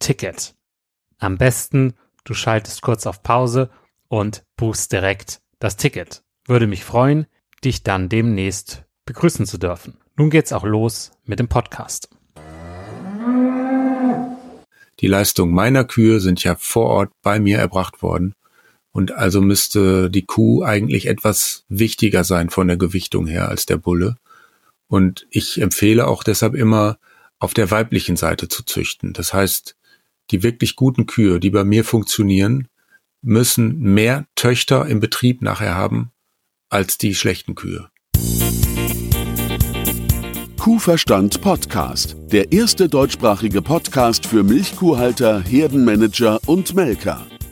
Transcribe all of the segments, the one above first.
Ticket. Am besten, du schaltest kurz auf Pause und buchst direkt das Ticket. Würde mich freuen, dich dann demnächst begrüßen zu dürfen. Nun geht's auch los mit dem Podcast. Die Leistung meiner Kühe sind ja vor Ort bei mir erbracht worden. Und also müsste die Kuh eigentlich etwas wichtiger sein von der Gewichtung her als der Bulle. Und ich empfehle auch deshalb immer, auf der weiblichen Seite zu züchten. Das heißt, die wirklich guten Kühe, die bei mir funktionieren, müssen mehr Töchter im Betrieb nachher haben als die schlechten Kühe. Kuhverstand Podcast, der erste deutschsprachige Podcast für Milchkuhhalter, Herdenmanager und Melker.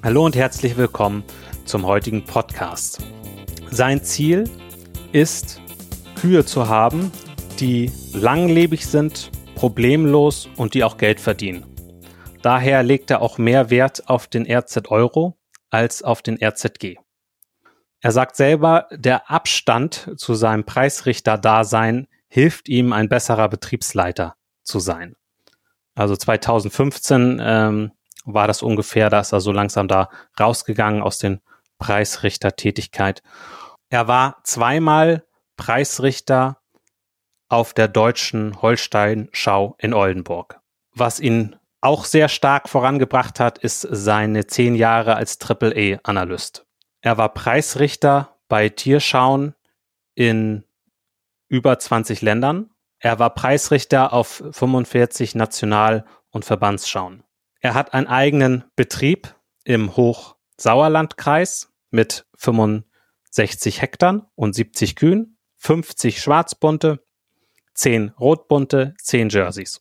Hallo und herzlich willkommen zum heutigen Podcast. Sein Ziel ist, Kühe zu haben, die langlebig sind, problemlos und die auch Geld verdienen. Daher legt er auch mehr Wert auf den RZ Euro als auf den RZG. Er sagt selber, der Abstand zu seinem Preisrichter-Dasein hilft ihm, ein besserer Betriebsleiter zu sein. Also 2015 ähm, war das ungefähr, da ist er so langsam da rausgegangen aus den Preisrichter-Tätigkeit. Er war zweimal Preisrichter auf der deutschen Holstein-Schau in Oldenburg. Was ihn auch sehr stark vorangebracht hat, ist seine zehn Jahre als Triple-E-Analyst. Er war Preisrichter bei Tierschauen in über 20 Ländern. Er war Preisrichter auf 45 National- und Verbandsschauen. Er hat einen eigenen Betrieb im Hochsauerlandkreis mit 65 Hektar und 70 Kühen, 50 Schwarzbunte, 10 Rotbunte, 10 Jerseys.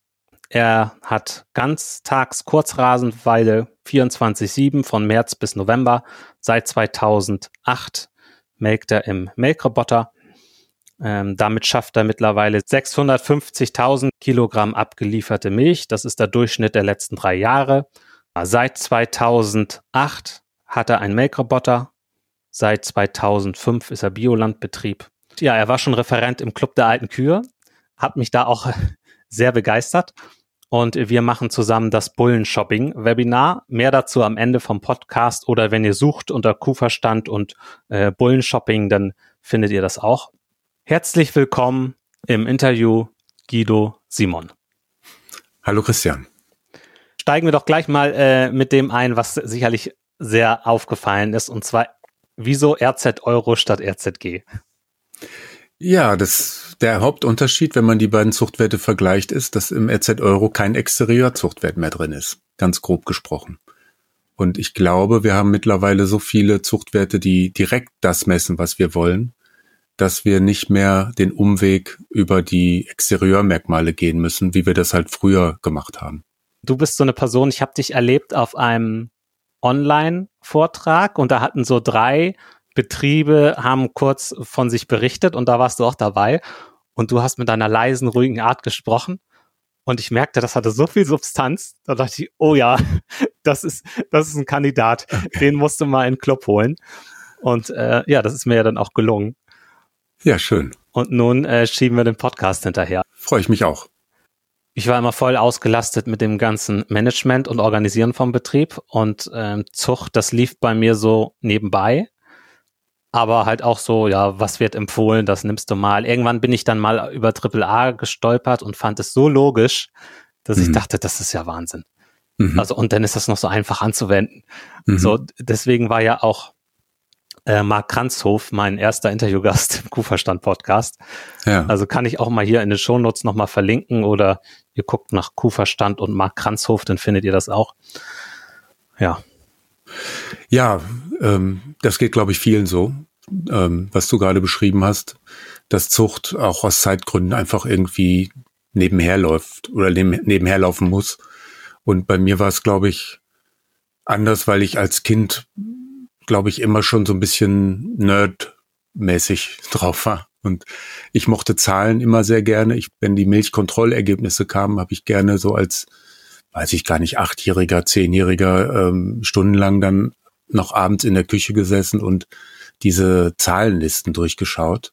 Er hat ganztags Kurzrasenweide 24-7 von März bis November. Seit 2008 melkt er im Melkroboter. Ähm, damit schafft er mittlerweile 650.000 Kilogramm abgelieferte Milch. Das ist der Durchschnitt der letzten drei Jahre. Seit 2008 hat er einen Melkroboter. Seit 2005 ist er Biolandbetrieb. Ja, er war schon Referent im Club der alten Kühe, hat mich da auch sehr begeistert. Und wir machen zusammen das Bullenshopping-Webinar. Mehr dazu am Ende vom Podcast oder wenn ihr sucht unter Kuhverstand und äh, Bullenshopping, dann findet ihr das auch. Herzlich willkommen im Interview Guido Simon. Hallo Christian. Steigen wir doch gleich mal äh, mit dem ein, was sicherlich sehr aufgefallen ist, und zwar wieso RZ Euro statt RZG? Ja, das, der Hauptunterschied, wenn man die beiden Zuchtwerte vergleicht, ist, dass im RZ Euro kein Exteriorzuchtwert mehr drin ist. Ganz grob gesprochen. Und ich glaube, wir haben mittlerweile so viele Zuchtwerte, die direkt das messen, was wir wollen, dass wir nicht mehr den Umweg über die Exterieurmerkmale gehen müssen, wie wir das halt früher gemacht haben. Du bist so eine Person, ich habe dich erlebt auf einem Online-Vortrag und da hatten so drei Betriebe haben kurz von sich berichtet und da warst du auch dabei und du hast mit deiner leisen, ruhigen Art gesprochen und ich merkte, das hatte so viel Substanz, da dachte ich, oh ja, das ist, das ist ein Kandidat, den musst du mal in den Club holen. Und äh, ja, das ist mir ja dann auch gelungen. Ja, schön. Und nun äh, schieben wir den Podcast hinterher. Freue ich mich auch. Ich war immer voll ausgelastet mit dem ganzen Management und Organisieren vom Betrieb und ähm, Zucht, das lief bei mir so nebenbei aber halt auch so, ja, was wird empfohlen, das nimmst du mal. Irgendwann bin ich dann mal über AAA gestolpert und fand es so logisch, dass mhm. ich dachte, das ist ja Wahnsinn. Mhm. Also, und dann ist das noch so einfach anzuwenden. Mhm. So, deswegen war ja auch äh, Marc Kranzhof mein erster Interviewgast im Kuhverstand-Podcast. Ja. Also kann ich auch mal hier in den Shownotes nochmal verlinken oder ihr guckt nach Kuhverstand und Marc Kranzhof, dann findet ihr das auch. Ja. Ja, ähm, das geht, glaube ich, vielen so, ähm, was du gerade beschrieben hast, dass Zucht auch aus Zeitgründen einfach irgendwie nebenher läuft oder neben, nebenher laufen muss. Und bei mir war es, glaube ich, anders, weil ich als Kind, glaube ich, immer schon so ein bisschen nerdmäßig drauf war. Und ich mochte Zahlen immer sehr gerne. Ich, wenn die Milchkontrollergebnisse kamen, habe ich gerne so als weiß ich gar nicht, achtjähriger, zehnjähriger ähm, stundenlang dann noch abends in der Küche gesessen und diese Zahlenlisten durchgeschaut.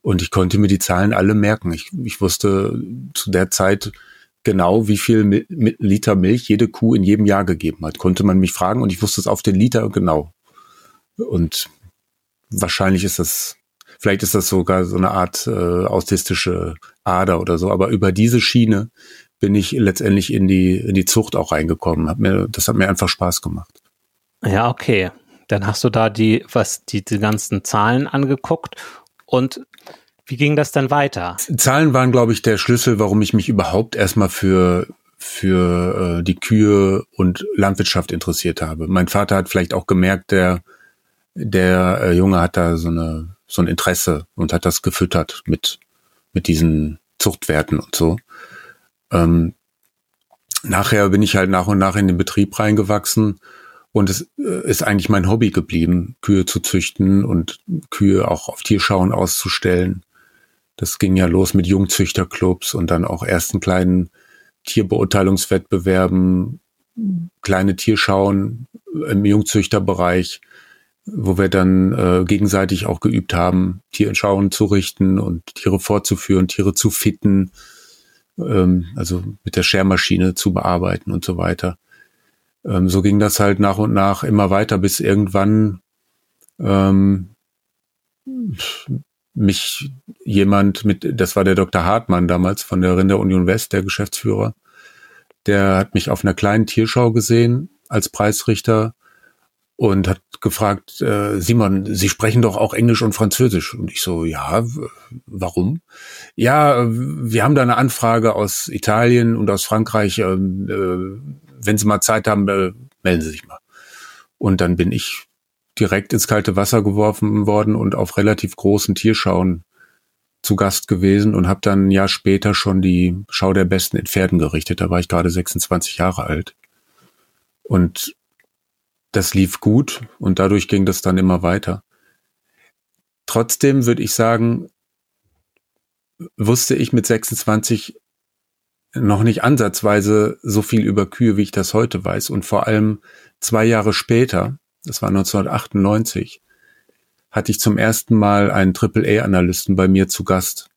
Und ich konnte mir die Zahlen alle merken. Ich, ich wusste zu der Zeit genau, wie viel Mi Liter Milch jede Kuh in jedem Jahr gegeben hat. Konnte man mich fragen und ich wusste es auf den Liter genau. Und wahrscheinlich ist das, vielleicht ist das sogar so eine Art äh, autistische Ader oder so, aber über diese Schiene bin ich letztendlich in die, in die Zucht auch reingekommen. Hat mir, das hat mir einfach Spaß gemacht. Ja, okay. Dann hast du da die, was, die, die ganzen Zahlen angeguckt und wie ging das dann weiter? Zahlen waren, glaube ich, der Schlüssel, warum ich mich überhaupt erstmal für für äh, die Kühe und Landwirtschaft interessiert habe. Mein Vater hat vielleicht auch gemerkt, der der äh, Junge hat da so eine so ein Interesse und hat das gefüttert mit mit diesen Zuchtwerten und so. Ähm, nachher bin ich halt nach und nach in den Betrieb reingewachsen und es äh, ist eigentlich mein Hobby geblieben, Kühe zu züchten und Kühe auch auf Tierschauen auszustellen. Das ging ja los mit Jungzüchterclubs und dann auch ersten kleinen Tierbeurteilungswettbewerben, kleine Tierschauen im Jungzüchterbereich, wo wir dann äh, gegenseitig auch geübt haben, Tierschauen zu richten und Tiere vorzuführen, Tiere zu fitten, ähm, also mit der Schermaschine zu bearbeiten und so weiter. Ähm, so ging das halt nach und nach immer weiter, bis irgendwann ähm, mich jemand mit, das war der Dr. Hartmann damals von der Rinderunion West, der Geschäftsführer, der hat mich auf einer kleinen Tierschau gesehen als Preisrichter und hat gefragt, äh, Simon, Sie sprechen doch auch Englisch und Französisch. Und ich so, ja, warum? Ja, wir haben da eine Anfrage aus Italien und aus Frankreich. Äh, wenn Sie mal Zeit haben, äh, melden Sie sich mal. Und dann bin ich direkt ins kalte Wasser geworfen worden und auf relativ großen Tierschauen zu Gast gewesen und habe dann ein Jahr später schon die Schau der Besten in Pferden gerichtet. Da war ich gerade 26 Jahre alt. Und das lief gut und dadurch ging das dann immer weiter. Trotzdem würde ich sagen, wusste ich mit 26 noch nicht ansatzweise so viel über Kühe, wie ich das heute weiß. Und vor allem zwei Jahre später, das war 1998, hatte ich zum ersten Mal einen AAA-Analysten bei mir zu Gast.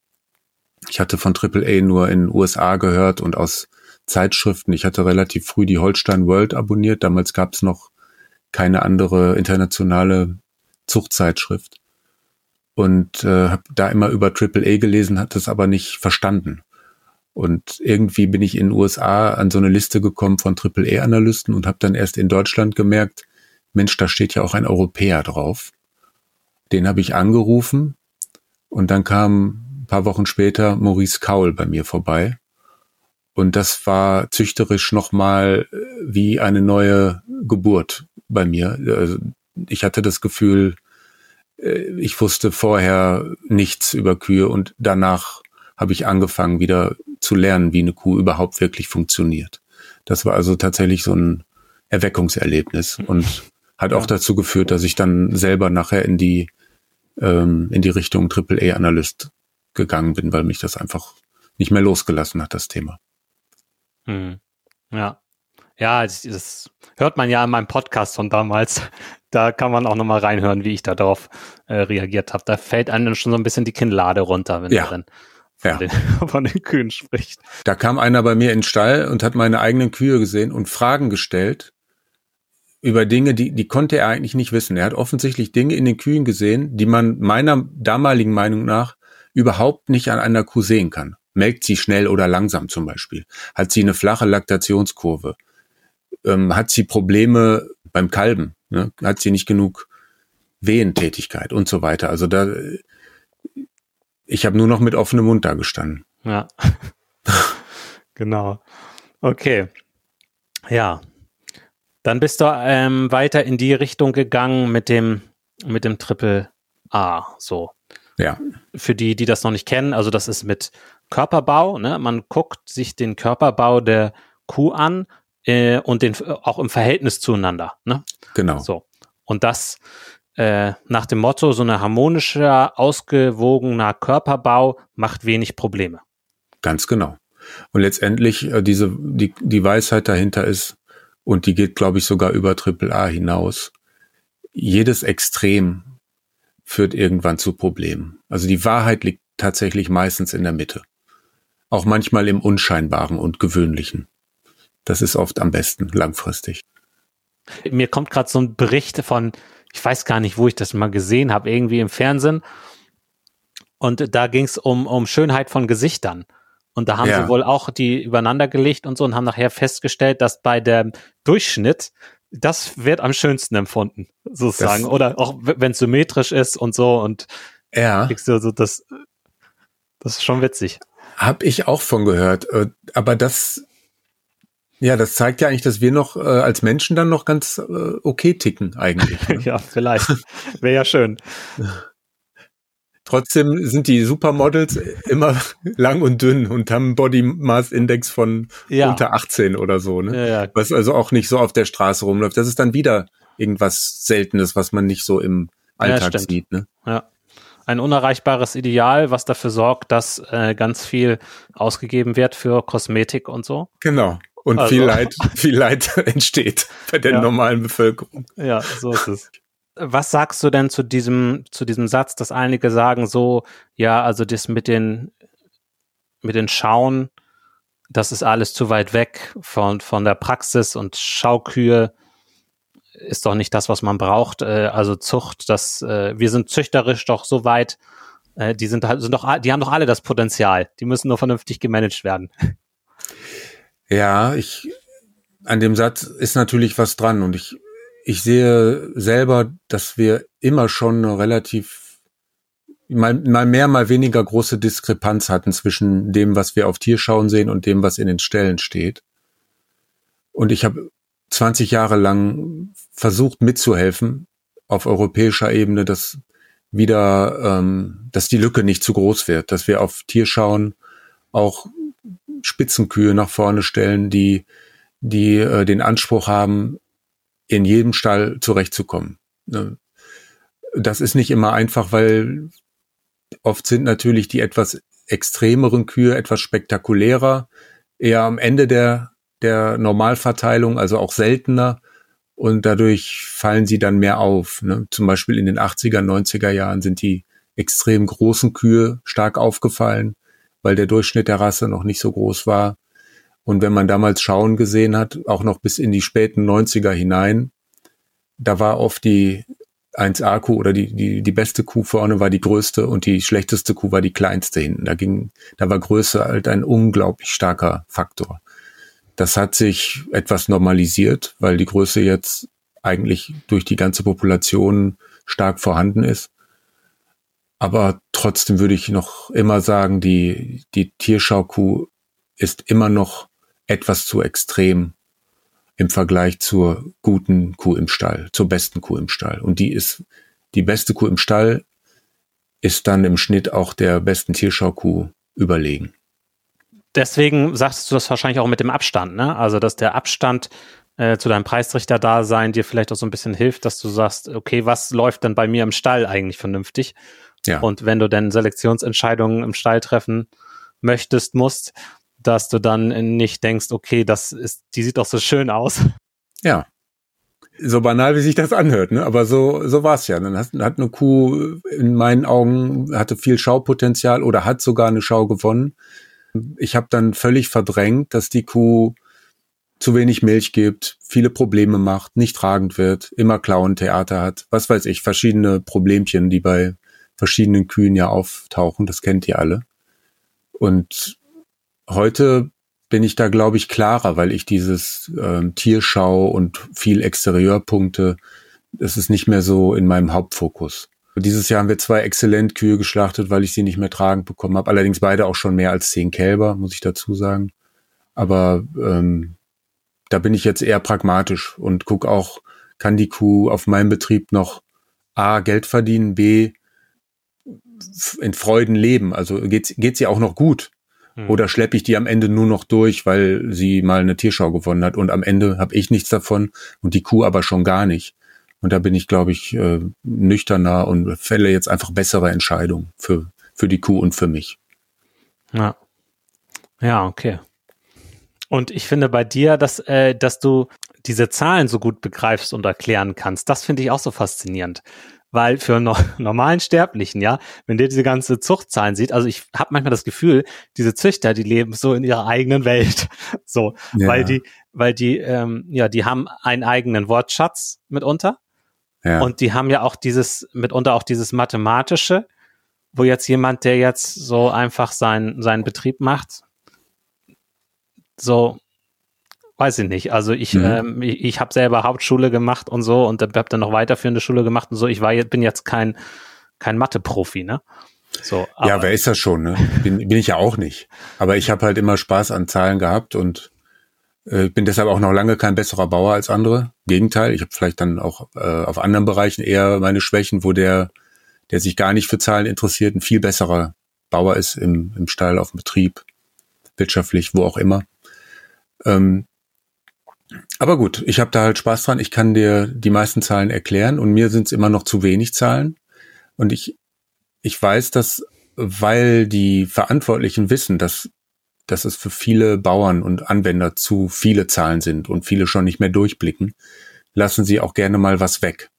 Ich hatte von AAA nur in den USA gehört und aus Zeitschriften. Ich hatte relativ früh die Holstein World abonniert. Damals gab es noch keine andere internationale Zuchtzeitschrift. Und äh, habe da immer über AAA gelesen, hat es aber nicht verstanden. Und irgendwie bin ich in den USA an so eine Liste gekommen von AAA-Analysten und habe dann erst in Deutschland gemerkt, Mensch, da steht ja auch ein Europäer drauf. Den habe ich angerufen und dann kam ein paar Wochen später Maurice Kaul bei mir vorbei. Und das war züchterisch nochmal äh, wie eine neue Geburt bei mir. Also ich hatte das Gefühl, äh, ich wusste vorher nichts über Kühe und danach habe ich angefangen, wieder zu lernen, wie eine Kuh überhaupt wirklich funktioniert. Das war also tatsächlich so ein Erweckungserlebnis und hat auch dazu geführt, dass ich dann selber nachher in die ähm, in die Richtung Triple A Analyst gegangen bin, weil mich das einfach nicht mehr losgelassen hat, das Thema. Hm. Ja. Ja, das, das, hört man ja in meinem Podcast von damals. Da kann man auch nochmal reinhören, wie ich da darauf äh, reagiert habe. Da fällt einem schon so ein bisschen die Kinnlade runter, wenn ja. man dann von, ja. den, von den Kühen spricht. Da kam einer bei mir in den Stall und hat meine eigenen Kühe gesehen und Fragen gestellt, über Dinge, die, die konnte er eigentlich nicht wissen. Er hat offensichtlich Dinge in den Kühen gesehen, die man meiner damaligen Meinung nach überhaupt nicht an einer Kuh sehen kann. Melkt sie schnell oder langsam zum Beispiel? Hat sie eine flache Laktationskurve? Ähm, hat sie Probleme beim Kalben? Ne? Hat sie nicht genug Wehentätigkeit und so weiter? Also da, ich habe nur noch mit offenem Mund da gestanden. Ja, genau. Okay. Ja, dann bist du ähm, weiter in die Richtung gegangen mit dem, mit dem Triple A, so. Ja. Für die, die das noch nicht kennen, also das ist mit Körperbau, ne? Man guckt sich den Körperbau der Kuh an äh, und den auch im Verhältnis zueinander, ne? Genau. So. Und das äh, nach dem Motto, so ein harmonischer, ausgewogener Körperbau macht wenig Probleme. Ganz genau. Und letztendlich äh, diese die die Weisheit dahinter ist, und die geht, glaube ich, sogar über AAA hinaus. Jedes Extrem führt irgendwann zu Problemen. Also die Wahrheit liegt tatsächlich meistens in der Mitte. Auch manchmal im Unscheinbaren und Gewöhnlichen. Das ist oft am besten langfristig. Mir kommt gerade so ein Bericht von, ich weiß gar nicht, wo ich das mal gesehen habe, irgendwie im Fernsehen. Und da ging es um, um Schönheit von Gesichtern. Und da haben ja. sie wohl auch die übereinander gelegt und so und haben nachher festgestellt, dass bei dem Durchschnitt das wird am schönsten empfunden, sozusagen. Das, Oder auch wenn es symmetrisch ist und so und ja. du so das, das ist schon witzig. Hab ich auch von gehört. Äh, aber das, ja, das zeigt ja eigentlich, dass wir noch äh, als Menschen dann noch ganz äh, okay ticken eigentlich. Ne? ja, vielleicht. Wäre ja schön. Trotzdem sind die Supermodels immer lang und dünn und haben einen Body Mass Index von ja. unter 18 oder so, ne? Ja, ja. Was also auch nicht so auf der Straße rumläuft. Das ist dann wieder irgendwas Seltenes, was man nicht so im Alltag sieht, ne? Ja. Ein unerreichbares Ideal, was dafür sorgt, dass äh, ganz viel ausgegeben wird für Kosmetik und so. Genau. Und also. viel Leid, viel Leid entsteht bei der normalen Bevölkerung. Ja, so ist es was sagst du denn zu diesem, zu diesem Satz, dass einige sagen so, ja, also das mit den, mit den Schauen, das ist alles zu weit weg von, von der Praxis und Schaukühe ist doch nicht das, was man braucht. Äh, also Zucht, das, äh, wir sind züchterisch doch so weit, äh, die sind, sind doch, die haben doch alle das Potenzial. Die müssen nur vernünftig gemanagt werden. Ja, ich, an dem Satz ist natürlich was dran und ich ich sehe selber, dass wir immer schon eine relativ mal, mal mehr, mal weniger große Diskrepanz hatten zwischen dem, was wir auf Tierschauen sehen und dem, was in den Ställen steht. Und ich habe 20 Jahre lang versucht mitzuhelfen auf europäischer Ebene, dass wieder, ähm, dass die Lücke nicht zu groß wird, dass wir auf Tierschauen auch Spitzenkühe nach vorne stellen, die, die äh, den Anspruch haben, in jedem Stall zurechtzukommen. Ne? Das ist nicht immer einfach, weil oft sind natürlich die etwas extremeren Kühe etwas spektakulärer, eher am Ende der, der Normalverteilung, also auch seltener. Und dadurch fallen sie dann mehr auf. Ne? Zum Beispiel in den 80er, 90er Jahren sind die extrem großen Kühe stark aufgefallen, weil der Durchschnitt der Rasse noch nicht so groß war. Und wenn man damals Schauen gesehen hat, auch noch bis in die späten 90er hinein, da war oft die 1A-Kuh oder die, die, die beste Kuh vorne war die größte und die schlechteste Kuh war die kleinste hinten. Da ging, da war Größe halt ein unglaublich starker Faktor. Das hat sich etwas normalisiert, weil die Größe jetzt eigentlich durch die ganze Population stark vorhanden ist. Aber trotzdem würde ich noch immer sagen, die, die Tierschaukuh ist immer noch etwas zu extrem im Vergleich zur guten Kuh im Stall, zur besten Kuh im Stall. Und die ist, die beste Kuh im Stall ist dann im Schnitt auch der besten Tierschaukuh überlegen. Deswegen sagst du das wahrscheinlich auch mit dem Abstand, ne? Also, dass der Abstand äh, zu deinem Preisrichter-Dasein dir vielleicht auch so ein bisschen hilft, dass du sagst, okay, was läuft denn bei mir im Stall eigentlich vernünftig? Ja. Und wenn du denn Selektionsentscheidungen im Stall treffen möchtest, musst, dass du dann nicht denkst, okay, das ist, die sieht doch so schön aus. Ja. So banal, wie sich das anhört, ne? Aber so, so war es ja. Dann hat, hat eine Kuh in meinen Augen hatte viel Schaupotenzial oder hat sogar eine Schau gewonnen. Ich habe dann völlig verdrängt, dass die Kuh zu wenig Milch gibt, viele Probleme macht, nicht tragend wird, immer Klauentheater hat, was weiß ich, verschiedene Problemchen, die bei verschiedenen Kühen ja auftauchen, das kennt ihr alle. Und heute bin ich da, glaube ich, klarer, weil ich dieses ähm, Tierschau und viel Exterieurpunkte, das ist nicht mehr so in meinem Hauptfokus. Dieses Jahr haben wir zwei exzellent Kühe geschlachtet, weil ich sie nicht mehr tragend bekommen habe. Allerdings beide auch schon mehr als zehn Kälber, muss ich dazu sagen. Aber ähm, da bin ich jetzt eher pragmatisch und guck auch, kann die Kuh auf meinem Betrieb noch A, Geld verdienen, B, in Freuden leben. Also geht geht's ihr auch noch gut. Hm. Oder schleppe ich die am Ende nur noch durch, weil sie mal eine Tierschau gewonnen hat und am Ende habe ich nichts davon und die Kuh aber schon gar nicht. Und da bin ich, glaube ich, äh, nüchterner und fälle jetzt einfach bessere Entscheidungen für, für die Kuh und für mich. Ja. Ja, okay. Und ich finde bei dir, dass, äh, dass du diese Zahlen so gut begreifst und erklären kannst, das finde ich auch so faszinierend. Weil für no normalen Sterblichen, ja, wenn der diese ganze Zuchtzahlen sieht, also ich habe manchmal das Gefühl, diese Züchter, die leben so in ihrer eigenen Welt. so, ja. weil die, weil die, ähm, ja, die haben einen eigenen Wortschatz mitunter. Ja. Und die haben ja auch dieses, mitunter auch dieses mathematische, wo jetzt jemand, der jetzt so einfach sein, seinen Betrieb macht, so weiß ich nicht. Also ich, mhm. ähm, ich, ich habe selber Hauptschule gemacht und so und habe dann noch weiterführende Schule gemacht und so. Ich war jetzt, bin jetzt kein, kein Mathe-Profi, ne? So, ja, wer ist das schon? Ne? Bin, bin ich ja auch nicht. Aber ich habe halt immer Spaß an Zahlen gehabt und äh, bin deshalb auch noch lange kein besserer Bauer als andere. Gegenteil, ich habe vielleicht dann auch äh, auf anderen Bereichen eher meine Schwächen, wo der, der sich gar nicht für Zahlen interessiert, ein viel besserer Bauer ist im, im Stall, auf dem Betrieb, wirtschaftlich, wo auch immer. Ähm, aber gut, ich habe da halt Spaß dran. Ich kann dir die meisten Zahlen erklären und mir sind es immer noch zu wenig Zahlen. Und ich, ich weiß, dass, weil die Verantwortlichen wissen, dass, dass es für viele Bauern und Anwender zu viele Zahlen sind und viele schon nicht mehr durchblicken, lassen sie auch gerne mal was weg.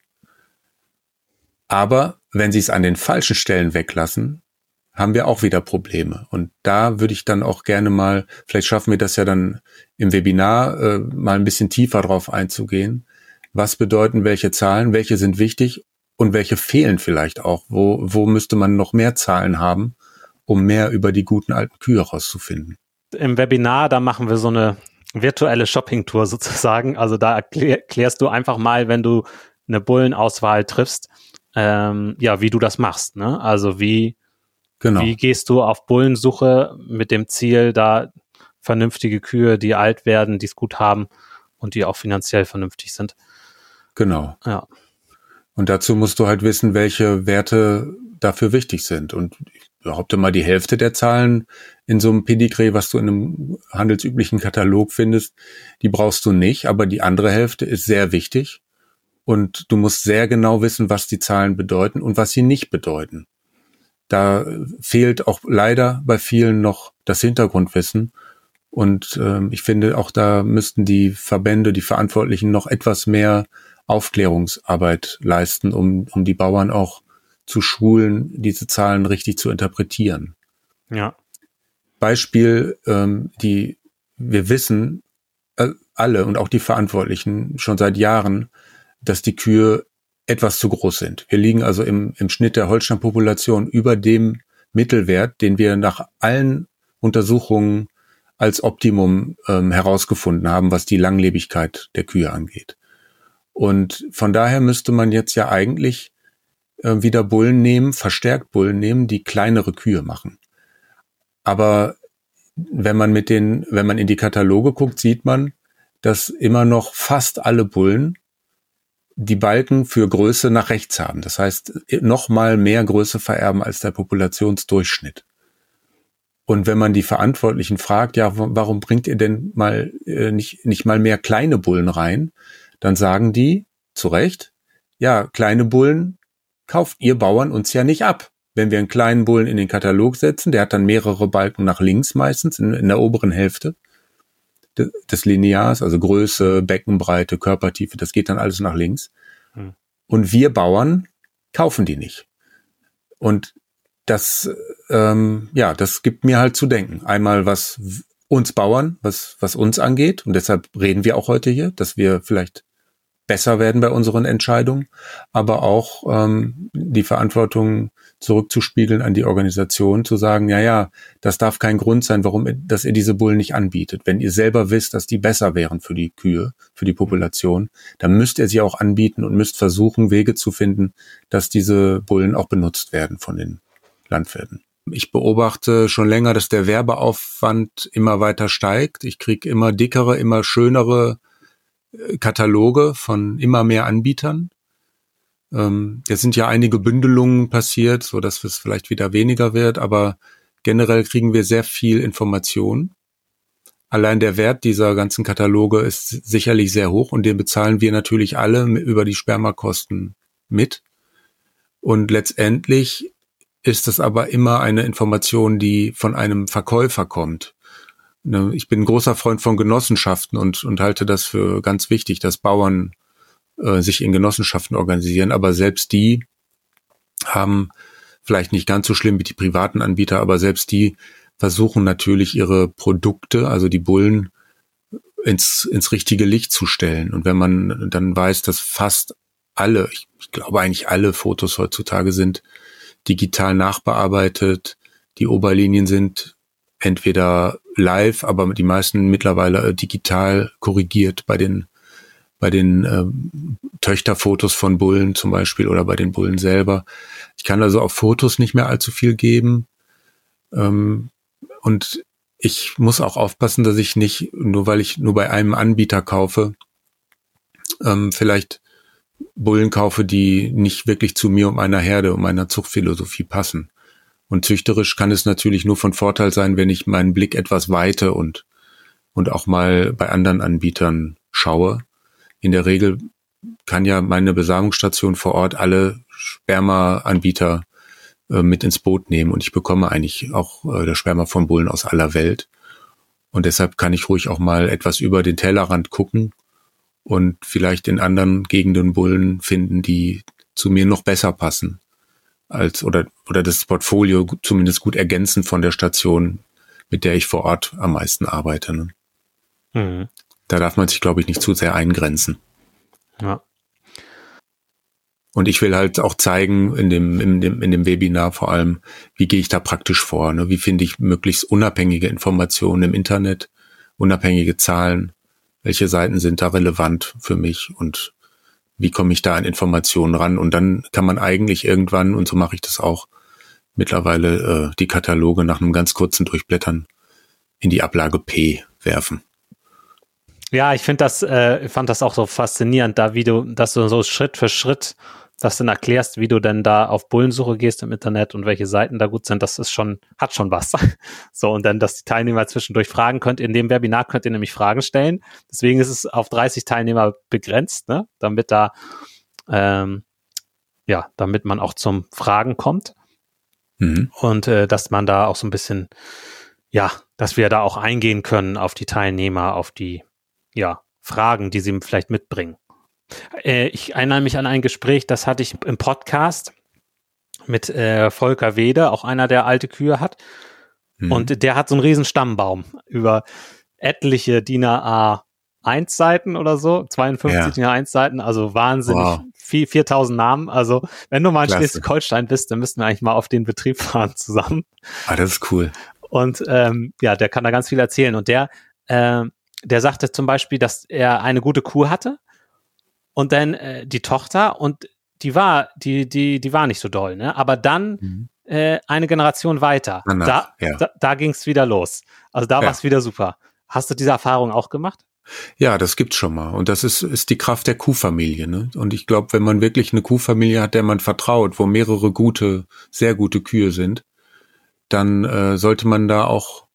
Aber wenn sie es an den falschen Stellen weglassen, haben wir auch wieder Probleme. Und da würde ich dann auch gerne mal, vielleicht schaffen wir das ja dann im Webinar, äh, mal ein bisschen tiefer drauf einzugehen. Was bedeuten welche Zahlen, welche sind wichtig und welche fehlen vielleicht auch? Wo, wo müsste man noch mehr Zahlen haben, um mehr über die guten alten Kühe herauszufinden? Im Webinar, da machen wir so eine virtuelle Shopping-Tour sozusagen. Also da erklärst du einfach mal, wenn du eine Bullenauswahl triffst, ähm, ja, wie du das machst. Ne? Also wie Genau. Wie gehst du auf Bullensuche mit dem Ziel, da vernünftige Kühe, die alt werden, die es gut haben und die auch finanziell vernünftig sind? Genau. Ja. Und dazu musst du halt wissen, welche Werte dafür wichtig sind. Und ich behaupte mal, die Hälfte der Zahlen in so einem Pedigree, was du in einem handelsüblichen Katalog findest, die brauchst du nicht, aber die andere Hälfte ist sehr wichtig. Und du musst sehr genau wissen, was die Zahlen bedeuten und was sie nicht bedeuten. Da fehlt auch leider bei vielen noch das Hintergrundwissen. Und ähm, ich finde, auch da müssten die Verbände, die Verantwortlichen noch etwas mehr Aufklärungsarbeit leisten, um, um die Bauern auch zu schulen, diese Zahlen richtig zu interpretieren. Ja. Beispiel, ähm, die wir wissen äh, alle und auch die Verantwortlichen schon seit Jahren, dass die Kühe etwas zu groß sind. Wir liegen also im, im Schnitt der Holsteinpopulation über dem Mittelwert, den wir nach allen Untersuchungen als Optimum ähm, herausgefunden haben, was die Langlebigkeit der Kühe angeht. Und von daher müsste man jetzt ja eigentlich äh, wieder Bullen nehmen, verstärkt Bullen nehmen, die kleinere Kühe machen. Aber wenn man mit den, wenn man in die Kataloge guckt, sieht man, dass immer noch fast alle Bullen die Balken für Größe nach rechts haben. Das heißt, noch mal mehr Größe vererben als der Populationsdurchschnitt. Und wenn man die Verantwortlichen fragt, ja, warum bringt ihr denn mal äh, nicht, nicht mal mehr kleine Bullen rein? Dann sagen die, zu Recht, ja, kleine Bullen kauft ihr Bauern uns ja nicht ab. Wenn wir einen kleinen Bullen in den Katalog setzen, der hat dann mehrere Balken nach links meistens, in, in der oberen Hälfte des Linears, also Größe, Beckenbreite, Körpertiefe, das geht dann alles nach links. Hm. Und wir Bauern kaufen die nicht. Und das, ähm, ja, das gibt mir halt zu denken. Einmal was uns Bauern, was, was uns angeht. Und deshalb reden wir auch heute hier, dass wir vielleicht besser werden bei unseren Entscheidungen, aber auch ähm, die Verantwortung zurückzuspiegeln an die Organisation, zu sagen, ja, ja, das darf kein Grund sein, warum, dass ihr diese Bullen nicht anbietet. Wenn ihr selber wisst, dass die besser wären für die Kühe, für die Population, dann müsst ihr sie auch anbieten und müsst versuchen, Wege zu finden, dass diese Bullen auch benutzt werden von den Landwirten. Ich beobachte schon länger, dass der Werbeaufwand immer weiter steigt. Ich kriege immer dickere, immer schönere Kataloge von immer mehr Anbietern. Ähm, jetzt sind ja einige Bündelungen passiert, so dass es vielleicht wieder weniger wird, aber generell kriegen wir sehr viel Information. Allein der Wert dieser ganzen Kataloge ist sicherlich sehr hoch und den bezahlen wir natürlich alle über die Spermakosten mit. Und letztendlich ist das aber immer eine Information, die von einem Verkäufer kommt. Ne, ich bin ein großer Freund von Genossenschaften und, und halte das für ganz wichtig, dass Bauern äh, sich in Genossenschaften organisieren, aber selbst die haben vielleicht nicht ganz so schlimm wie die privaten Anbieter, aber selbst die versuchen natürlich ihre Produkte, also die Bullen, ins, ins richtige Licht zu stellen. Und wenn man dann weiß, dass fast alle, ich, ich glaube eigentlich alle Fotos heutzutage sind digital nachbearbeitet, die Oberlinien sind entweder live, aber die meisten mittlerweile äh, digital korrigiert bei den bei den ähm, Töchterfotos von Bullen zum Beispiel oder bei den Bullen selber. Ich kann also auf Fotos nicht mehr allzu viel geben. Ähm, und ich muss auch aufpassen, dass ich nicht, nur weil ich nur bei einem Anbieter kaufe, ähm, vielleicht Bullen kaufe, die nicht wirklich zu mir und meiner Herde und meiner Zuchtphilosophie passen. Und züchterisch kann es natürlich nur von Vorteil sein, wenn ich meinen Blick etwas weite und, und auch mal bei anderen Anbietern schaue. In der Regel kann ja meine Besamungsstation vor Ort alle Sperma-Anbieter äh, mit ins Boot nehmen und ich bekomme eigentlich auch äh, das Sperma von Bullen aus aller Welt. Und deshalb kann ich ruhig auch mal etwas über den Tellerrand gucken und vielleicht in anderen Gegenden Bullen finden, die zu mir noch besser passen als oder oder das Portfolio zumindest gut ergänzen von der Station, mit der ich vor Ort am meisten arbeite. Ne? Mhm. Da darf man sich, glaube ich, nicht zu sehr eingrenzen. Ja. Und ich will halt auch zeigen in dem, in dem, in dem Webinar vor allem, wie gehe ich da praktisch vor? Ne? Wie finde ich möglichst unabhängige Informationen im Internet, unabhängige Zahlen? Welche Seiten sind da relevant für mich? Und wie komme ich da an Informationen ran? Und dann kann man eigentlich irgendwann, und so mache ich das auch, mittlerweile äh, die Kataloge nach einem ganz kurzen Durchblättern in die Ablage P werfen. Ja, ich finde das, äh, fand das auch so faszinierend, da wie du, dass du so Schritt für Schritt dass du dann erklärst, wie du denn da auf Bullensuche gehst im Internet und welche Seiten da gut sind, das ist schon, hat schon was. so, und dann, dass die Teilnehmer zwischendurch fragen könnt. In dem Webinar könnt ihr nämlich Fragen stellen. Deswegen ist es auf 30 Teilnehmer begrenzt, ne? damit da, ähm, ja, damit man auch zum Fragen kommt. Mhm. Und äh, dass man da auch so ein bisschen, ja, dass wir da auch eingehen können auf die Teilnehmer, auf die, ja, Fragen, die sie vielleicht mitbringen. Äh, ich erinnere mich an ein Gespräch, das hatte ich im Podcast mit äh, Volker Wede, auch einer, der alte Kühe hat. Mhm. Und der hat so einen riesen Stammbaum über etliche DIN A1 Seiten oder so, 52 ja. DIN A1 Seiten, also wahnsinnig wow. viel, 4000 Namen. Also wenn du mal in Schleswig-Holstein bist, dann müssten wir eigentlich mal auf den Betrieb fahren zusammen. Ah, das ist cool. Und ähm, ja, der kann da ganz viel erzählen. Und der, äh, der sagte zum Beispiel, dass er eine gute Kuh hatte und dann äh, die Tochter und die war, die, die, die war nicht so doll, ne? Aber dann mhm. äh, eine Generation weiter, Danach, da, ja. da, da ging es wieder los. Also da ja. war es wieder super. Hast du diese Erfahrung auch gemacht? Ja, das gibt's schon mal. Und das ist, ist die Kraft der Kuhfamilie. Ne? Und ich glaube, wenn man wirklich eine Kuhfamilie hat, der man vertraut, wo mehrere gute, sehr gute Kühe sind, dann äh, sollte man da auch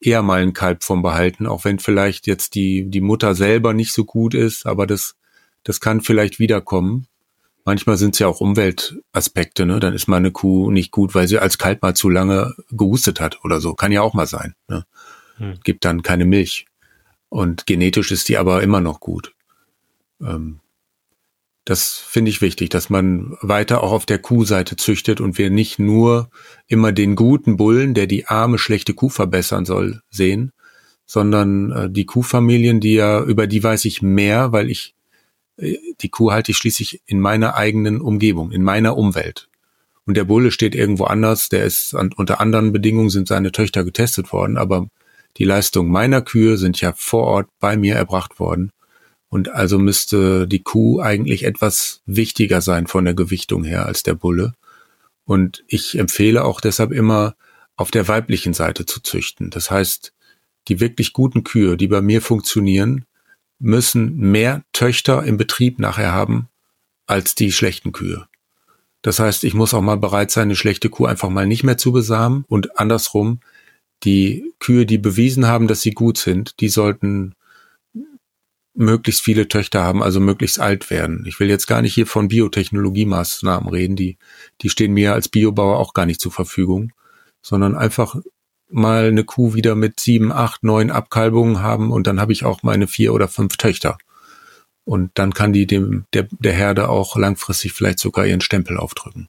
eher mal einen Kalb vom behalten, auch wenn vielleicht jetzt die, die Mutter selber nicht so gut ist, aber das das kann vielleicht wiederkommen. Manchmal sind es ja auch Umweltaspekte, ne? Dann ist mal eine Kuh nicht gut, weil sie als Kalb mal zu lange gehustet hat oder so. Kann ja auch mal sein. Ne? Hm. Gibt dann keine Milch. Und genetisch ist die aber immer noch gut. Ähm, das finde ich wichtig, dass man weiter auch auf der Kuhseite züchtet und wir nicht nur immer den guten Bullen, der die arme, schlechte Kuh verbessern soll, sehen, sondern äh, die Kuhfamilien, die ja, über die weiß ich mehr, weil ich die Kuh halte ich schließlich in meiner eigenen Umgebung, in meiner Umwelt. Und der Bulle steht irgendwo anders, der ist an, unter anderen Bedingungen sind seine Töchter getestet worden, aber die Leistungen meiner Kühe sind ja vor Ort bei mir erbracht worden. Und also müsste die Kuh eigentlich etwas wichtiger sein von der Gewichtung her als der Bulle. Und ich empfehle auch deshalb immer, auf der weiblichen Seite zu züchten. Das heißt, die wirklich guten Kühe, die bei mir funktionieren, müssen mehr Töchter im Betrieb nachher haben als die schlechten Kühe. Das heißt, ich muss auch mal bereit sein, eine schlechte Kuh einfach mal nicht mehr zu besamen und andersrum, die Kühe, die bewiesen haben, dass sie gut sind, die sollten möglichst viele Töchter haben, also möglichst alt werden. Ich will jetzt gar nicht hier von Biotechnologiemaßnahmen reden, die, die stehen mir als Biobauer auch gar nicht zur Verfügung, sondern einfach mal eine Kuh wieder mit sieben, acht, neun Abkalbungen haben und dann habe ich auch meine vier oder fünf Töchter. Und dann kann die dem, der, der Herde auch langfristig vielleicht sogar ihren Stempel aufdrücken.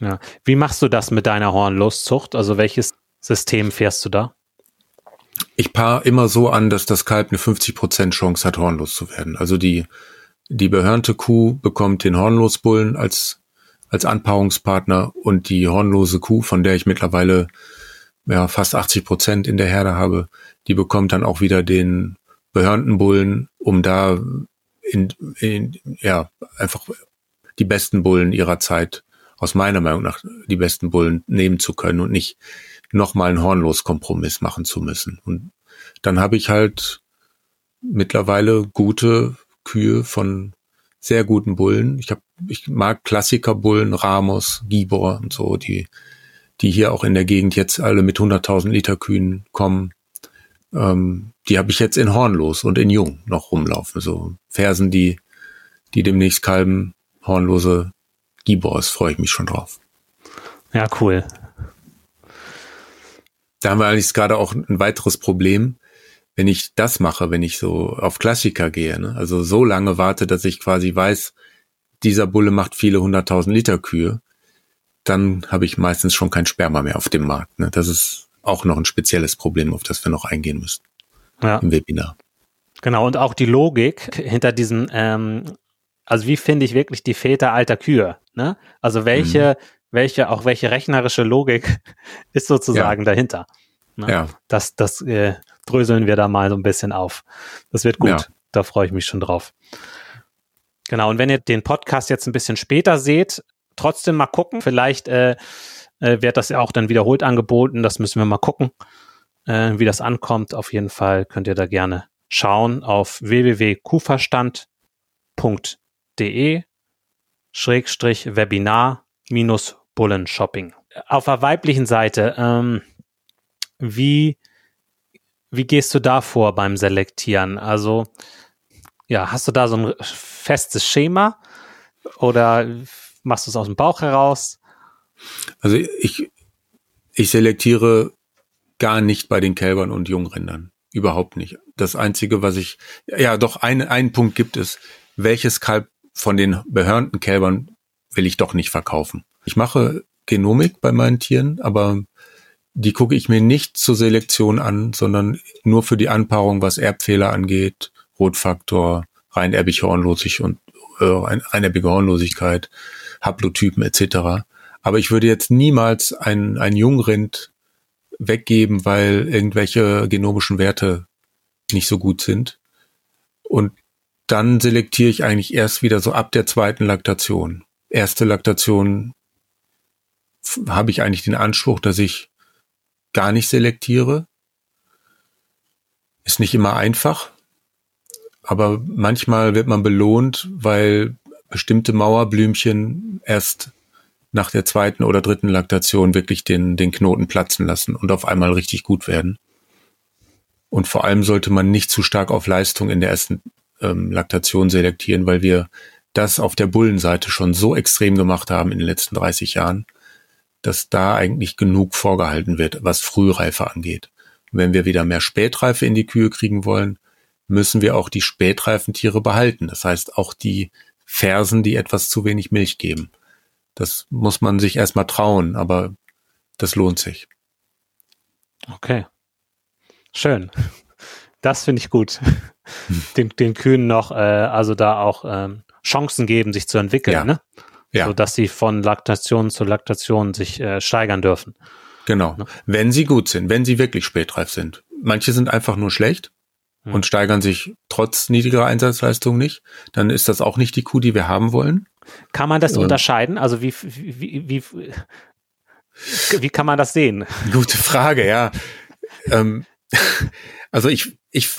Ja. Wie machst du das mit deiner Hornloszucht? Also welches System fährst du da? Ich paar immer so an, dass das Kalb eine 50% Chance hat, hornlos zu werden. Also die, die behörnte Kuh bekommt den Hornlosbullen als, als Anpaarungspartner und die hornlose Kuh, von der ich mittlerweile ja, fast 80 Prozent in der Herde habe, die bekommt dann auch wieder den behörnten Bullen, um da in, in, ja, einfach die besten Bullen ihrer Zeit, aus meiner Meinung nach, die besten Bullen nehmen zu können und nicht nochmal einen Hornlos-Kompromiss machen zu müssen. Und dann habe ich halt mittlerweile gute Kühe von sehr guten Bullen. Ich hab, ich mag Klassikerbullen, Ramos, Gibor und so, die die hier auch in der Gegend jetzt alle mit 100.000 Liter Kühen kommen, ähm, die habe ich jetzt in Hornlos und in Jung noch rumlaufen. So Fersen, die, die demnächst kalben, hornlose Gibors, freue ich mich schon drauf. Ja, cool. Da haben wir eigentlich gerade auch ein weiteres Problem, wenn ich das mache, wenn ich so auf Klassiker gehe, ne? also so lange warte, dass ich quasi weiß, dieser Bulle macht viele hunderttausend Liter Kühe, dann habe ich meistens schon kein Sperma mehr auf dem Markt. Ne? Das ist auch noch ein spezielles Problem, auf das wir noch eingehen müssen ja. im Webinar. Genau, und auch die Logik hinter diesem, ähm, also wie finde ich wirklich die Väter alter Kühe? Ne? Also welche, mhm. Welche, auch welche rechnerische Logik ist sozusagen ja. dahinter? Ne? Ja. Das, das äh, dröseln wir da mal so ein bisschen auf. Das wird gut. Ja. Da freue ich mich schon drauf. Genau, und wenn ihr den Podcast jetzt ein bisschen später seht, trotzdem mal gucken. Vielleicht äh, äh, wird das ja auch dann wiederholt angeboten. Das müssen wir mal gucken, äh, wie das ankommt. Auf jeden Fall könnt ihr da gerne schauen auf www.kuverstand.de Schrägstrich Webinar minus Bullenshopping. Auf der weiblichen Seite, ähm, wie, wie gehst du da vor beim Selektieren? Also, ja, hast du da so ein festes Schema oder machst du es aus dem Bauch heraus? Also ich, ich selektiere gar nicht bei den Kälbern und Jungrindern. Überhaupt nicht. Das Einzige, was ich, ja doch, ein, ein Punkt gibt es, welches Kalb von den behörnten Kälbern will ich doch nicht verkaufen. Ich mache Genomik bei meinen Tieren, aber die gucke ich mir nicht zur Selektion an, sondern nur für die Anpaarung, was Erbfehler angeht, Rotfaktor, reinerbige Hornlosig und äh, Hornlosigkeit, Haplotypen etc. Aber ich würde jetzt niemals ein, ein Jungrind weggeben, weil irgendwelche genomischen Werte nicht so gut sind. Und dann selektiere ich eigentlich erst wieder so ab der zweiten Laktation. Erste Laktation habe ich eigentlich den Anspruch, dass ich gar nicht selektiere. Ist nicht immer einfach, aber manchmal wird man belohnt, weil bestimmte Mauerblümchen erst nach der zweiten oder dritten Laktation wirklich den, den Knoten platzen lassen und auf einmal richtig gut werden. Und vor allem sollte man nicht zu stark auf Leistung in der ersten ähm, Laktation selektieren, weil wir das auf der Bullenseite schon so extrem gemacht haben in den letzten 30 Jahren, dass da eigentlich genug vorgehalten wird, was Frühreife angeht. Und wenn wir wieder mehr Spätreife in die Kühe kriegen wollen, müssen wir auch die spätreifen Tiere behalten. Das heißt auch die Fersen, die etwas zu wenig Milch geben. Das muss man sich erstmal trauen, aber das lohnt sich. Okay. Schön. Das finde ich gut. Den, den Kühen noch, äh, also da auch ähm, Chancen geben, sich zu entwickeln, ja. ne? Ja. So dass sie von Laktation zu Laktation sich äh, steigern dürfen. Genau. Ne? Wenn sie gut sind, wenn sie wirklich spätreif sind. Manche sind einfach nur schlecht hm. und steigern sich trotz niedriger Einsatzleistung nicht. Dann ist das auch nicht die Kuh, die wir haben wollen. Kann man das äh, unterscheiden? Also wie, wie, wie, wie, kann man das sehen? Gute Frage, ja. ähm, also ich, ich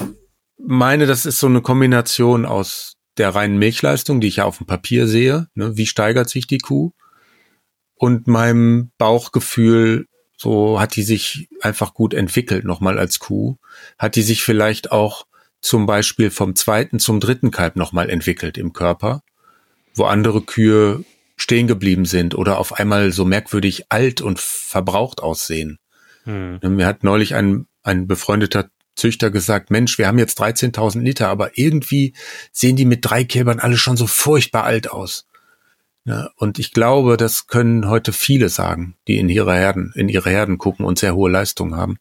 meine, das ist so eine Kombination aus der reinen Milchleistung, die ich ja auf dem Papier sehe. Ne, wie steigert sich die Kuh? Und meinem Bauchgefühl, so hat die sich einfach gut entwickelt, nochmal als Kuh. Hat die sich vielleicht auch zum Beispiel vom zweiten zum dritten Kalb nochmal entwickelt im Körper wo andere Kühe stehen geblieben sind oder auf einmal so merkwürdig alt und verbraucht aussehen. Hm. Mir hat neulich ein, ein befreundeter Züchter gesagt, Mensch, wir haben jetzt 13.000 Liter, aber irgendwie sehen die mit drei Kälbern alle schon so furchtbar alt aus. Ja, und ich glaube, das können heute viele sagen, die in ihre Herden, in ihre Herden gucken und sehr hohe Leistungen haben.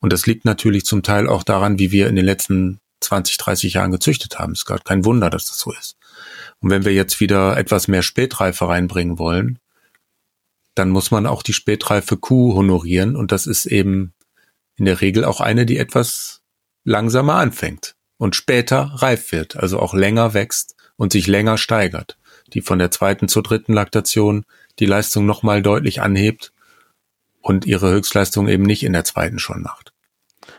Und das liegt natürlich zum Teil auch daran, wie wir in den letzten 20, 30 Jahren gezüchtet haben. Es ist gar kein Wunder, dass das so ist. Und wenn wir jetzt wieder etwas mehr Spätreife reinbringen wollen, dann muss man auch die spätreife Kuh honorieren. Und das ist eben in der Regel auch eine, die etwas langsamer anfängt und später reif wird, also auch länger wächst und sich länger steigert, die von der zweiten zur dritten Laktation die Leistung nochmal deutlich anhebt und ihre Höchstleistung eben nicht in der zweiten schon macht.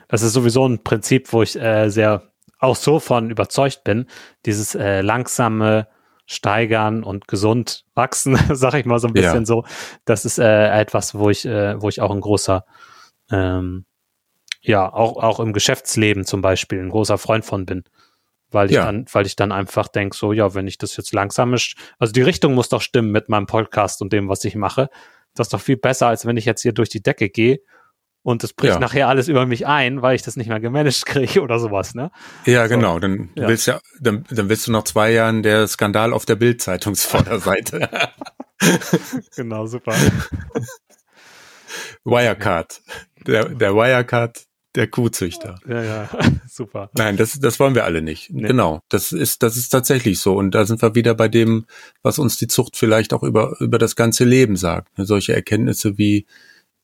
Das ist sowieso ein Prinzip, wo ich äh, sehr auch so von überzeugt bin, dieses äh, langsame Steigern und gesund wachsen, sag ich mal so ein bisschen ja. so, das ist äh, etwas, wo ich, äh, wo ich auch ein großer, ähm, ja, auch, auch im Geschäftsleben zum Beispiel ein großer Freund von bin. Weil ich ja. dann, weil ich dann einfach denke, so, ja, wenn ich das jetzt langsam ist, also die Richtung muss doch stimmen mit meinem Podcast und dem, was ich mache. Das ist doch viel besser, als wenn ich jetzt hier durch die Decke gehe und es bricht ja. nachher alles über mich ein, weil ich das nicht mehr gemanagt kriege oder sowas, ne? Ja, so. genau. Dann ja. willst ja, dann, dann willst du nach zwei Jahren der Skandal auf der Bild-Zeitungsvorderseite. genau, super. Wirecard. Der, der Wirecard der Kuhzüchter. Ja, ja, super. Nein, das, das wollen wir alle nicht. Nee. Genau. Das ist, das ist tatsächlich so. Und da sind wir wieder bei dem, was uns die Zucht vielleicht auch über, über das ganze Leben sagt. Solche Erkenntnisse wie,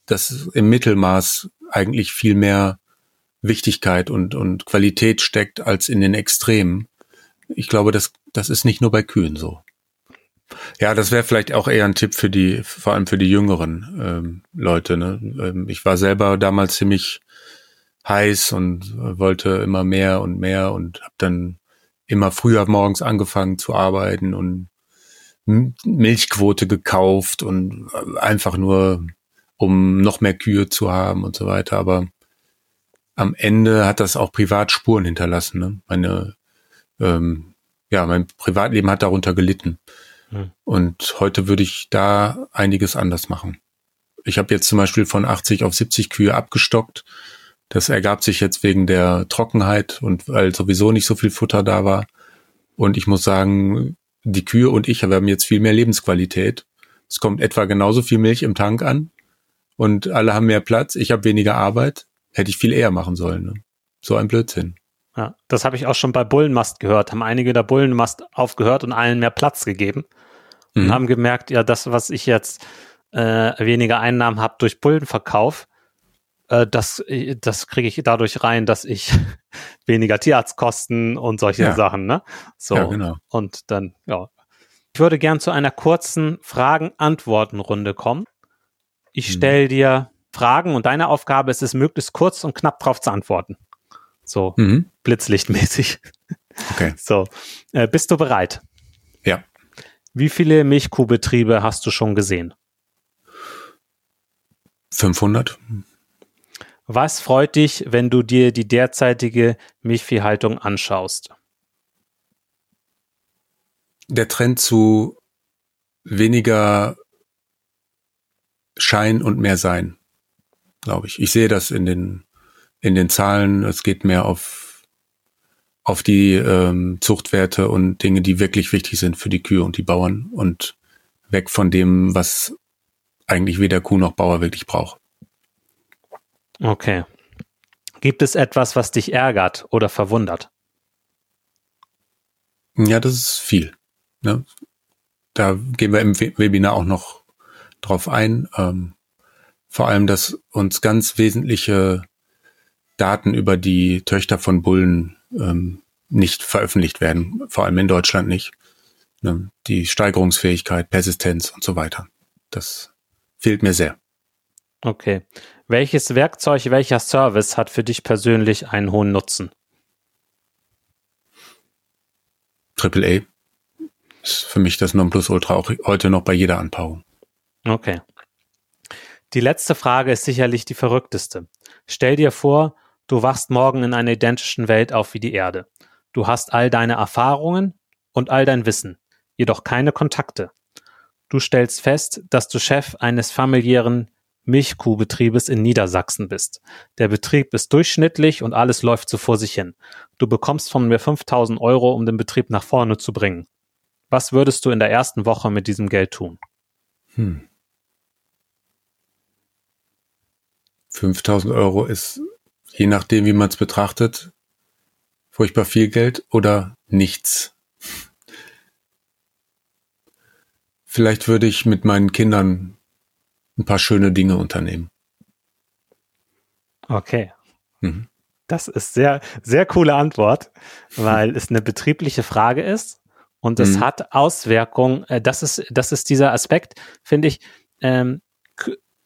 dass im Mittelmaß eigentlich viel mehr Wichtigkeit und, und Qualität steckt als in den Extremen. Ich glaube, das, das ist nicht nur bei Kühen so. Ja, das wäre vielleicht auch eher ein Tipp für die, vor allem für die jüngeren ähm, Leute. Ne? Ähm, ich war selber damals ziemlich heiß und wollte immer mehr und mehr und habe dann immer früher morgens angefangen zu arbeiten und Milchquote gekauft und einfach nur, um noch mehr Kühe zu haben und so weiter. Aber am Ende hat das auch Privatspuren hinterlassen. Ne? Meine, ähm, ja, mein Privatleben hat darunter gelitten. Hm. Und heute würde ich da einiges anders machen. Ich habe jetzt zum Beispiel von 80 auf 70 Kühe abgestockt. Das ergab sich jetzt wegen der Trockenheit und weil sowieso nicht so viel Futter da war. Und ich muss sagen, die Kühe und ich, wir haben jetzt viel mehr Lebensqualität. Es kommt etwa genauso viel Milch im Tank an und alle haben mehr Platz. Ich habe weniger Arbeit. Hätte ich viel eher machen sollen. Ne? So ein Blödsinn. Ja, das habe ich auch schon bei Bullenmast gehört. Haben einige der Bullenmast aufgehört und allen mehr Platz gegeben und mhm. haben gemerkt, ja, das, was ich jetzt äh, weniger Einnahmen habe durch Bullenverkauf, äh, das, das kriege ich dadurch rein, dass ich weniger Tierarztkosten und solche ja. Sachen, ne? So. Ja, genau. Und dann, ja. Ich würde gern zu einer kurzen Fragen-Antworten-Runde kommen. Ich mhm. stelle dir Fragen und deine Aufgabe ist es, möglichst kurz und knapp darauf zu antworten. So mhm. blitzlichtmäßig. Okay. So, äh, bist du bereit? Ja. Wie viele Milchkuhbetriebe hast du schon gesehen? 500. Was freut dich, wenn du dir die derzeitige Milchviehhaltung anschaust? Der Trend zu weniger Schein und mehr Sein, glaube ich. Ich sehe das in den, in den Zahlen. Es geht mehr auf, auf die ähm, Zuchtwerte und Dinge, die wirklich wichtig sind für die Kühe und die Bauern und weg von dem, was eigentlich weder Kuh noch Bauer wirklich braucht. Okay. Gibt es etwas, was dich ärgert oder verwundert? Ja, das ist viel. Ne? Da gehen wir im Webinar auch noch drauf ein. Ähm, vor allem, dass uns ganz wesentliche Daten über die Töchter von Bullen ähm, nicht veröffentlicht werden, vor allem in Deutschland nicht. Ne? Die Steigerungsfähigkeit, Persistenz und so weiter. Das fehlt mir sehr. Okay. Welches Werkzeug, welcher Service hat für dich persönlich einen hohen Nutzen? AAA ist für mich das Nonplusultra auch heute noch bei jeder Anpaarung. Okay. Die letzte Frage ist sicherlich die verrückteste. Stell dir vor, du wachst morgen in einer identischen Welt auf wie die Erde. Du hast all deine Erfahrungen und all dein Wissen, jedoch keine Kontakte. Du stellst fest, dass du Chef eines familiären Milchkuhbetriebes in Niedersachsen bist. Der Betrieb ist durchschnittlich und alles läuft so vor sich hin. Du bekommst von mir 5000 Euro, um den Betrieb nach vorne zu bringen. Was würdest du in der ersten Woche mit diesem Geld tun? Hm. 5000 Euro ist, je nachdem, wie man es betrachtet, furchtbar viel Geld oder nichts. Vielleicht würde ich mit meinen Kindern ein paar schöne Dinge unternehmen. Okay. Mhm. Das ist sehr, sehr coole Antwort, weil es eine betriebliche Frage ist und es mhm. hat Auswirkungen. Äh, das ist, das ist dieser Aspekt, finde ich. Ähm,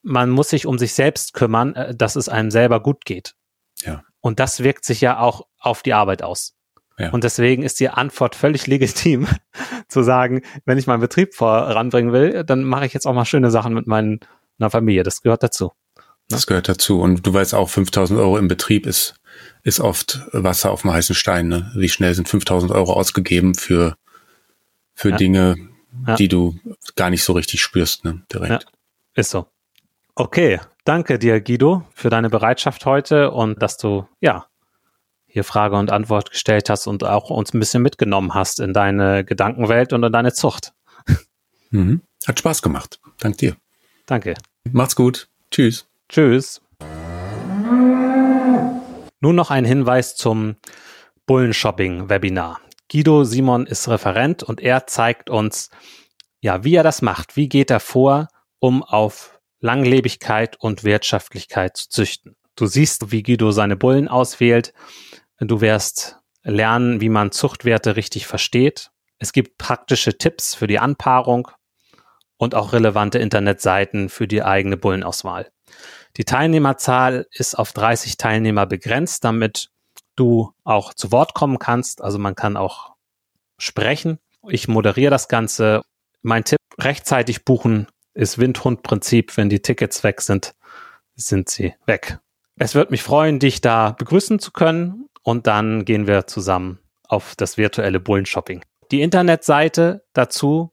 man muss sich um sich selbst kümmern, äh, dass es einem selber gut geht. Ja. Und das wirkt sich ja auch auf die Arbeit aus. Ja. Und deswegen ist die Antwort völlig legitim, zu sagen, wenn ich meinen Betrieb voranbringen will, dann mache ich jetzt auch mal schöne Sachen mit meinen einer Familie. Das gehört dazu. Ne? Das gehört dazu. Und du weißt auch, 5000 Euro im Betrieb ist, ist oft Wasser auf dem heißen Stein. Ne? Wie schnell sind 5000 Euro ausgegeben für, für ja. Dinge, ja. die du gar nicht so richtig spürst, ne? direkt. Ja. Ist so. Okay, danke dir, Guido, für deine Bereitschaft heute und dass du, ja, hier Frage und Antwort gestellt hast und auch uns ein bisschen mitgenommen hast in deine Gedankenwelt und in deine Zucht. Mhm. Hat Spaß gemacht. Dank dir. Danke. Macht's gut. Tschüss. Tschüss. Nun noch ein Hinweis zum Bullenshopping-Webinar. Guido Simon ist Referent und er zeigt uns, ja, wie er das macht. Wie geht er vor, um auf Langlebigkeit und Wirtschaftlichkeit zu züchten? Du siehst, wie Guido seine Bullen auswählt. Du wirst lernen, wie man Zuchtwerte richtig versteht. Es gibt praktische Tipps für die Anpaarung und auch relevante Internetseiten für die eigene Bullenauswahl. Die Teilnehmerzahl ist auf 30 Teilnehmer begrenzt, damit du auch zu Wort kommen kannst. Also man kann auch sprechen. Ich moderiere das Ganze. Mein Tipp, rechtzeitig buchen ist Windhund-Prinzip. Wenn die Tickets weg sind, sind sie weg. Es wird mich freuen, dich da begrüßen zu können und dann gehen wir zusammen auf das virtuelle Bullenshopping. Die Internetseite dazu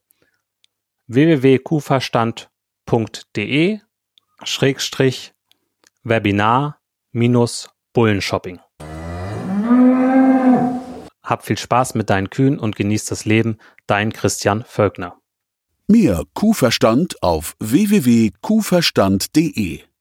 www.kuverstand.de Schrägstrich Webinar minus Bullenshopping. Hab viel Spaß mit deinen Kühen und genieß das Leben. Dein Christian Völkner. Mehr Kuhverstand auf www.kuhverstand.de